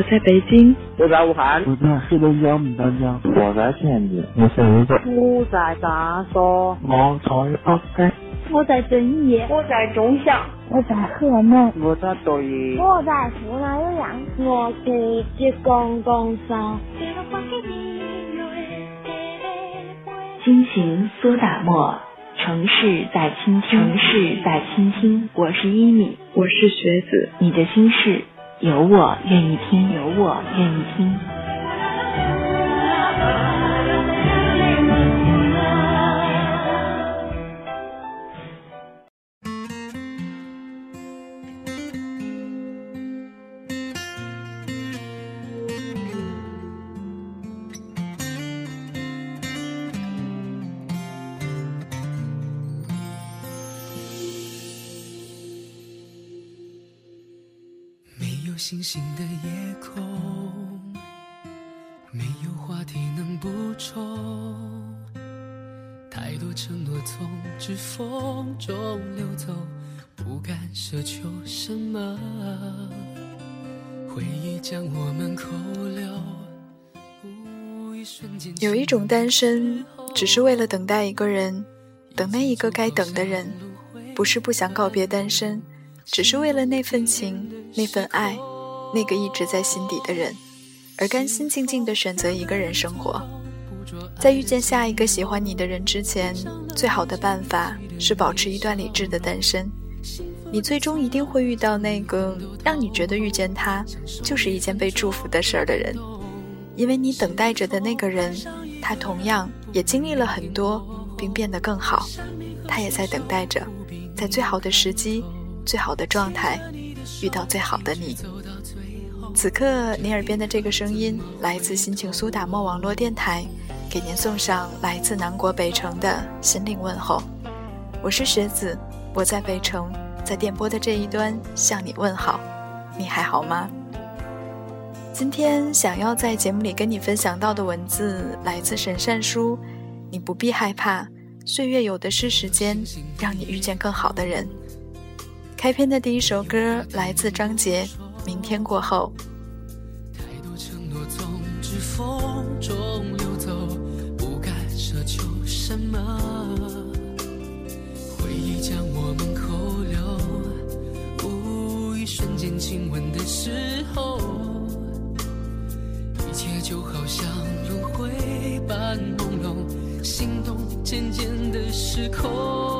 我在北京，我在武汉，我在黑龙江牡丹江，我在天津，我在泸州，我在长沙，我在北京，我在遵义，我在中祥，我在河南，我在抖音，我在湖南岳阳，我在浙江江山。心情苏打沫，城市在倾听，城市在倾听。我是一米，我是学子，你的心事有我愿意听，有我愿意听。星星的夜空，没有话题能补充。太多承诺从指缝中流走，不敢奢求什么。回忆将我们扣留。有一种单身，只是为了等待一个人，等那一个该等的人，不是不想告别单身，只是为了那份情，那份爱。那个一直在心底的人，而甘心静静的选择一个人生活。在遇见下一个喜欢你的人之前，最好的办法是保持一段理智的单身。你最终一定会遇到那个让你觉得遇见他就是一件被祝福的事儿的人，因为你等待着的那个人，他同样也经历了很多，并变得更好。他也在等待着，在最好的时机、最好的状态，遇到最好的你。此刻，你耳边的这个声音来自心情苏打沫网络电台，给您送上来自南国北城的心灵问候。我是学子，我在北城，在电波的这一端向你问好。你还好吗？今天想要在节目里跟你分享到的文字来自沈善书，你不必害怕，岁月有的是时间，让你遇见更好的人。开篇的第一首歌来自张杰。明天过后，风中流走，不敢奢求什么。回忆将我们扣留，无意瞬间亲吻的时候，一切就好像轮回般朦胧，心动渐渐的失控。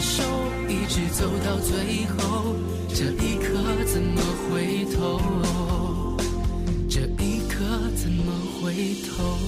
手一直走到最后，这一刻怎么回头？这一刻怎么回头？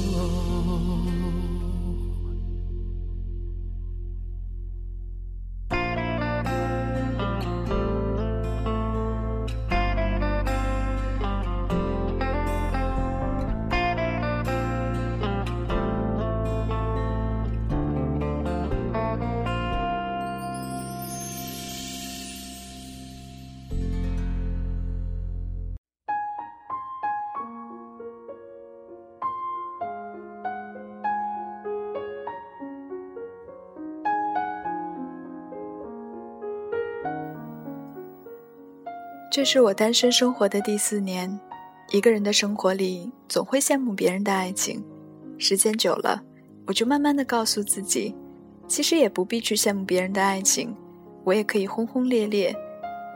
这是我单身生活的第四年，一个人的生活里总会羡慕别人的爱情，时间久了，我就慢慢的告诉自己，其实也不必去羡慕别人的爱情，我也可以轰轰烈烈，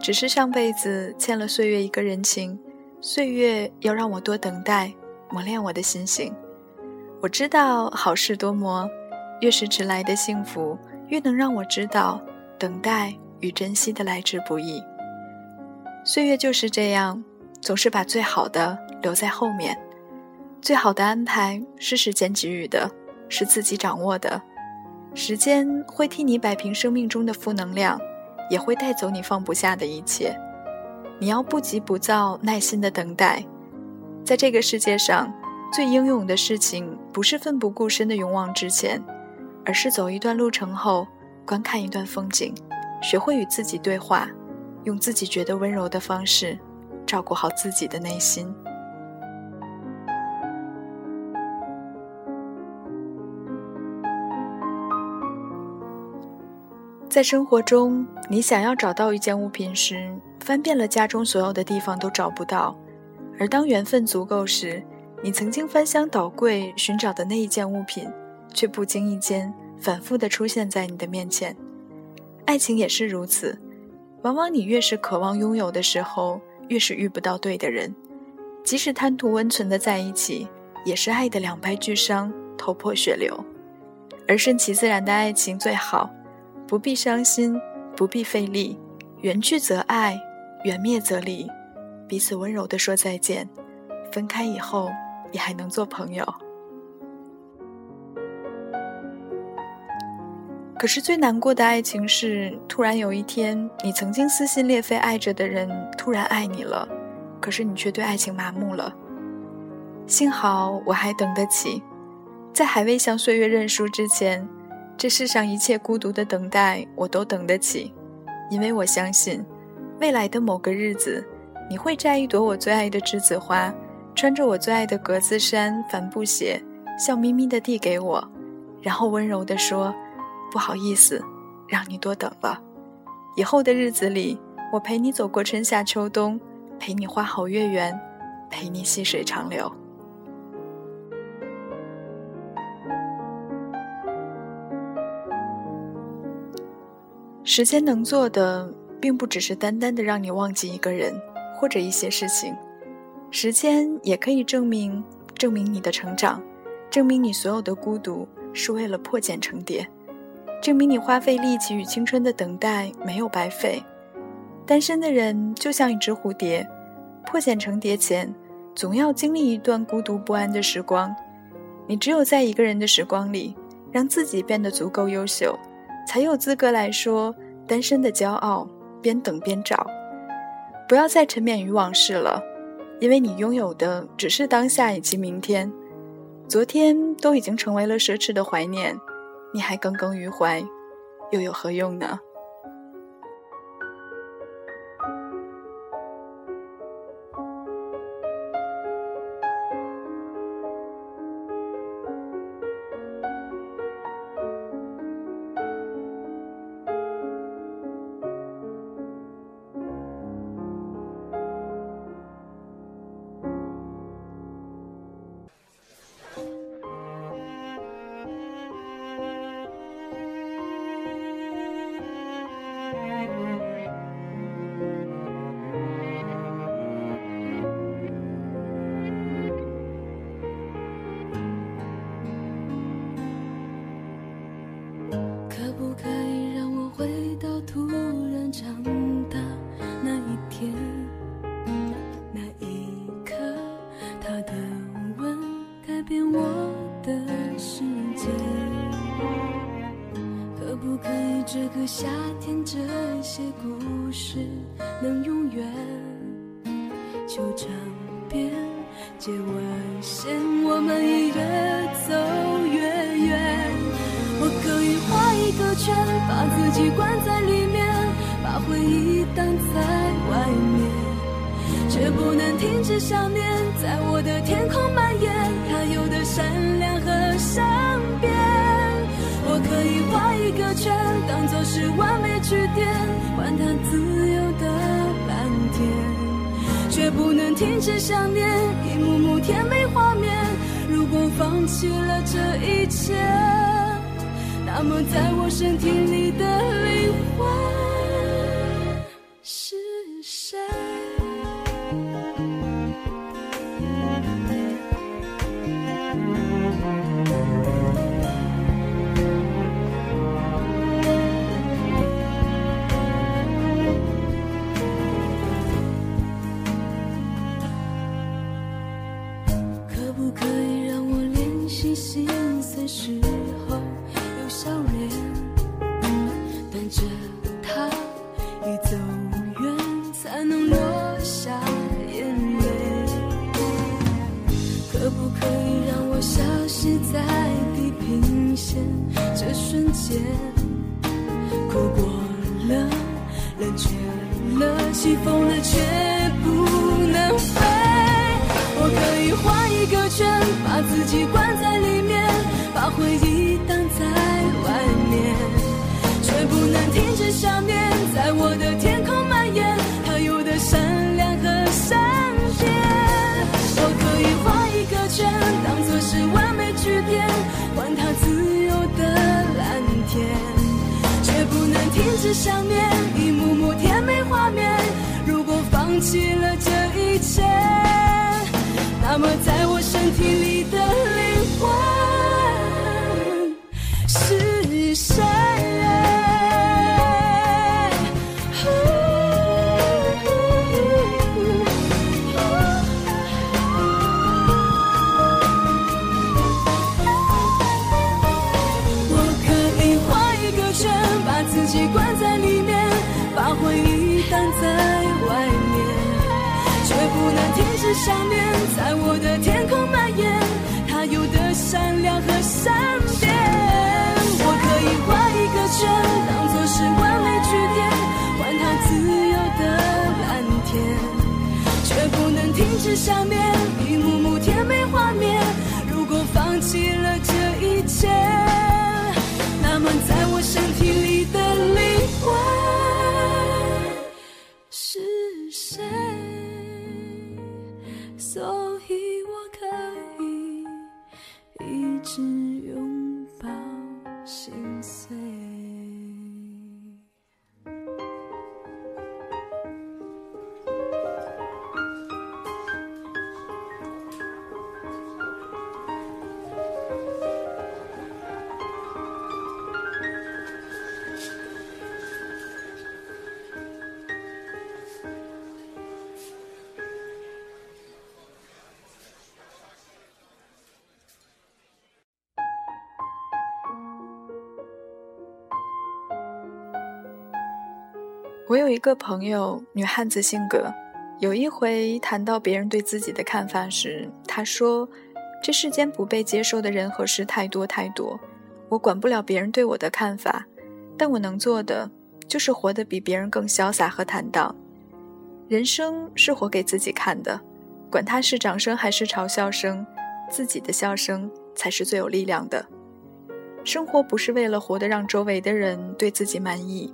只是上辈子欠了岁月一个人情，岁月要让我多等待，磨练我的心性。我知道好事多磨，越是迟来的幸福，越能让我知道等待与珍惜的来之不易。岁月就是这样，总是把最好的留在后面。最好的安排是时间给予的，是自己掌握的。时间会替你摆平生命中的负能量，也会带走你放不下的一切。你要不急不躁，耐心的等待。在这个世界上。最英勇的事情，不是奋不顾身的勇往直前，而是走一段路程后，观看一段风景，学会与自己对话，用自己觉得温柔的方式，照顾好自己的内心。在生活中，你想要找到一件物品时，翻遍了家中所有的地方都找不到，而当缘分足够时，你曾经翻箱倒柜寻找的那一件物品，却不经意间反复的出现在你的面前。爱情也是如此，往往你越是渴望拥有的时候，越是遇不到对的人。即使贪图温存的在一起，也是爱的两败俱伤，头破血流。而顺其自然的爱情最好，不必伤心，不必费力，缘聚则爱，缘灭则离，彼此温柔地说再见。分开以后。你还能做朋友，可是最难过的爱情是，突然有一天，你曾经撕心裂肺爱着的人突然爱你了，可是你却对爱情麻木了。幸好我还等得起，在还未向岁月认输之前，这世上一切孤独的等待我都等得起，因为我相信，未来的某个日子，你会摘一朵我最爱的栀子花。穿着我最爱的格子衫、帆布鞋，笑眯眯地递给我，然后温柔地说：“不好意思，让你多等了。以后的日子里，我陪你走过春夏秋冬，陪你花好月圆，陪你细水长流。”时间能做的，并不只是单单的让你忘记一个人或者一些事情。时间也可以证明，证明你的成长，证明你所有的孤独是为了破茧成蝶，证明你花费力气与青春的等待没有白费。单身的人就像一只蝴蝶，破茧成蝶前，总要经历一段孤独不安的时光。你只有在一个人的时光里，让自己变得足够优秀，才有资格来说单身的骄傲。边等边找，不要再沉湎于往事了。因为你拥有的只是当下以及明天，昨天都已经成为了奢侈的怀念，你还耿耿于怀，又有何用呢？接完线，我们已越走越远。我可以画一个圈，把自己关在里面，把回忆挡在外面，却不能停止想念，在我的天空蔓延，它有的善良和善变。我可以画一个圈，当作是完美句点，还他自由的，却不能停止想念一幕幕甜美画面。如果放弃了这一切，那么在我身体里的灵魂是。这瞬间，哭过了，冷却了，起风了，却不能飞。我可以画一个圈，把自己关在里面，把回忆挡在外面，却不能停止想念，在我的天只想念，一幕幕甜美画面。如果放弃了这一切。那么，在我身体里的灵魂是谁？是想念，在我的天空蔓延，它有的善良和善变。我可以画一个圈，当作是完美句点，换它自由的蓝天，却不能停止想念，我有一个朋友，女汉子性格。有一回谈到别人对自己的看法时，她说：“这世间不被接受的人和事太多太多，我管不了别人对我的看法，但我能做的就是活得比别人更潇洒和坦荡。人生是活给自己看的，管他是掌声还是嘲笑声，自己的笑声才是最有力量的。生活不是为了活得让周围的人对自己满意。”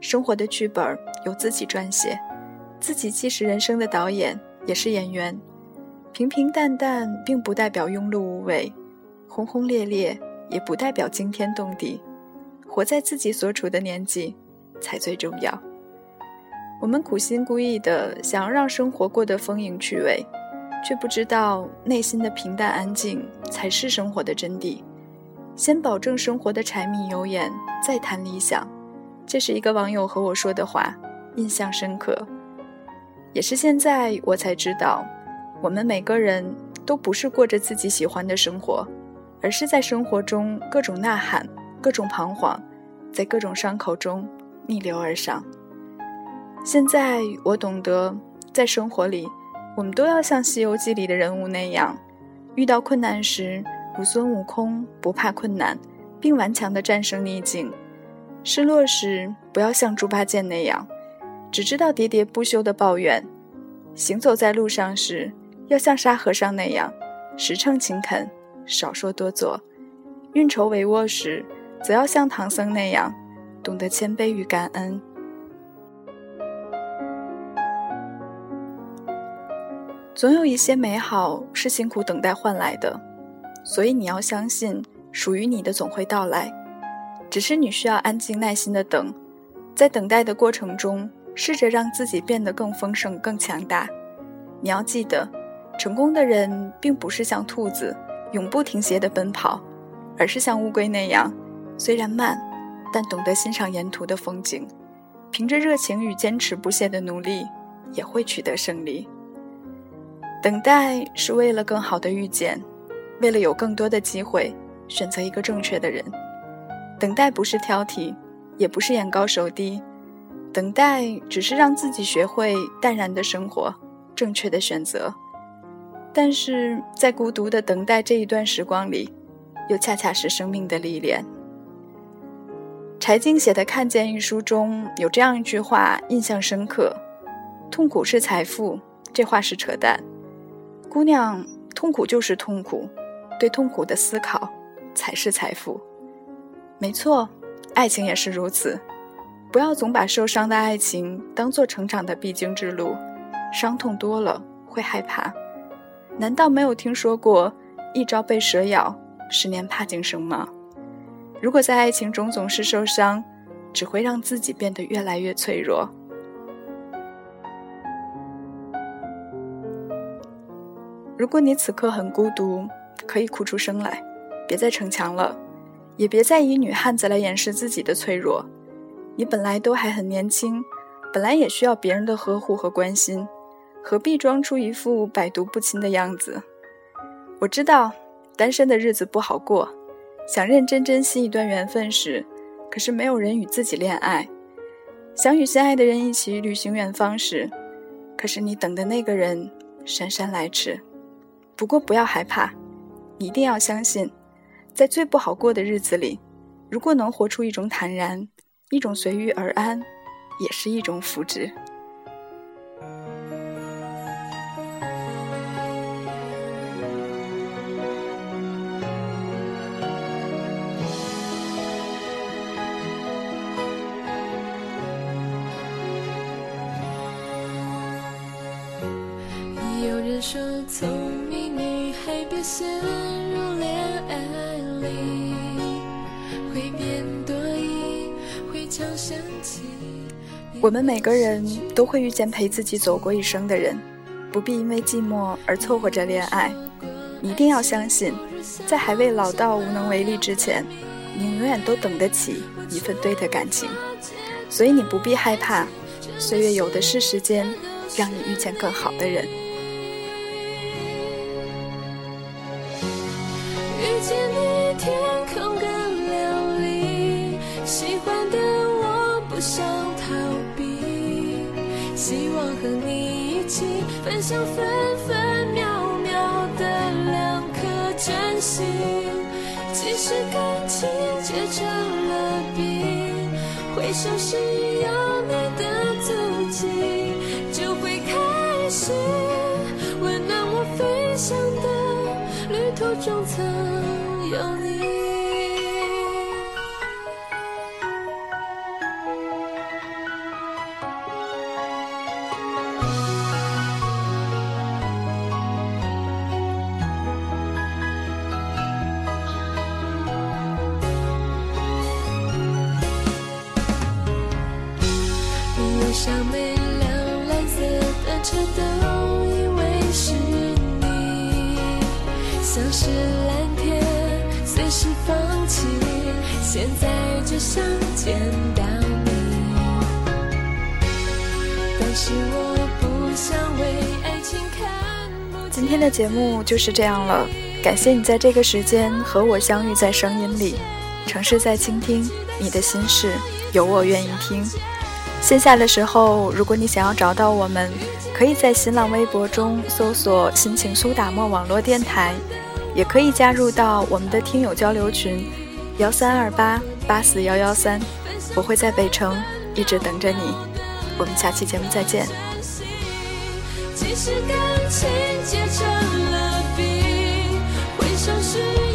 生活的剧本由自己撰写，自己既是人生的导演，也是演员。平平淡淡并不代表庸碌无为，轰轰烈烈也不代表惊天动地。活在自己所处的年纪，才最重要。我们苦心孤诣的想要让生活过得丰盈趣味，却不知道内心的平淡安静才是生活的真谛。先保证生活的柴米油盐，再谈理想。这是一个网友和我说的话，印象深刻。也是现在我才知道，我们每个人都不是过着自己喜欢的生活，而是在生活中各种呐喊，各种彷徨，在各种伤口中逆流而上。现在我懂得，在生活里，我们都要像《西游记》里的人物那样，遇到困难时如孙悟空，不怕困难，并顽强地战胜逆境。失落时，不要像猪八戒那样，只知道喋喋不休的抱怨；行走在路上时，要像沙和尚那样，实诚勤恳，少说多做；运筹帷幄时，则要像唐僧那样，懂得谦卑与感恩。总有一些美好是辛苦等待换来的，所以你要相信，属于你的总会到来。只是你需要安静耐心的等，在等待的过程中，试着让自己变得更丰盛、更强大。你要记得，成功的人并不是像兔子永不停歇的奔跑，而是像乌龟那样，虽然慢，但懂得欣赏沿途的风景。凭着热情与坚持不懈的努力，也会取得胜利。等待是为了更好的遇见，为了有更多的机会选择一个正确的人。等待不是挑剔，也不是眼高手低，等待只是让自己学会淡然的生活，正确的选择。但是在孤独的等待这一段时光里，又恰恰是生命的历练。柴静写的《看见》一书中有这样一句话，印象深刻：“痛苦是财富。”这话是扯淡。姑娘，痛苦就是痛苦，对痛苦的思考才是财富。没错，爱情也是如此。不要总把受伤的爱情当做成长的必经之路，伤痛多了会害怕。难道没有听说过“一朝被蛇咬，十年怕井绳”吗？如果在爱情中总是受伤，只会让自己变得越来越脆弱。如果你此刻很孤独，可以哭出声来，别再逞强了，也别再以女汉子来掩饰自己的脆弱。你本来都还很年轻，本来也需要别人的呵护和关心，何必装出一副百毒不侵的样子？我知道，单身的日子不好过。想认真珍惜一段缘分时，可是没有人与自己恋爱；想与心爱的人一起旅行远方时，可是你等的那个人姗姗来迟。不过不要害怕，你一定要相信，在最不好过的日子里，如果能活出一种坦然，一种随遇而安，也是一种福祉。有人说聪明女孩别嫌我们每个人都会遇见陪自己走过一生的人，不必因为寂寞而凑合着恋爱。一定要相信，在还未老到无能为力之前，你永远都等得起一份对的感情。所以你不必害怕，岁月有的是时间，让你遇见更好的人。像分分秒秒的两颗真心，即使感情结成了冰，回首时有你的足迹，就会开始温暖我飞翔的旅途中曾有你。现在只想见到你，但是我不想为爱情看今天的节目就是这样了，感谢你在这个时间和我相遇在声音里，城市在倾听你的心事，有我愿意听。线下的时候，如果你想要找到我们，可以在新浪微博中搜索“心情苏打沫网络电台”，也可以加入到我们的听友交流群。幺三二八八四幺幺三，我会在北城一直等着你。我们下期节目再见。即使感情结成了冰，回首时。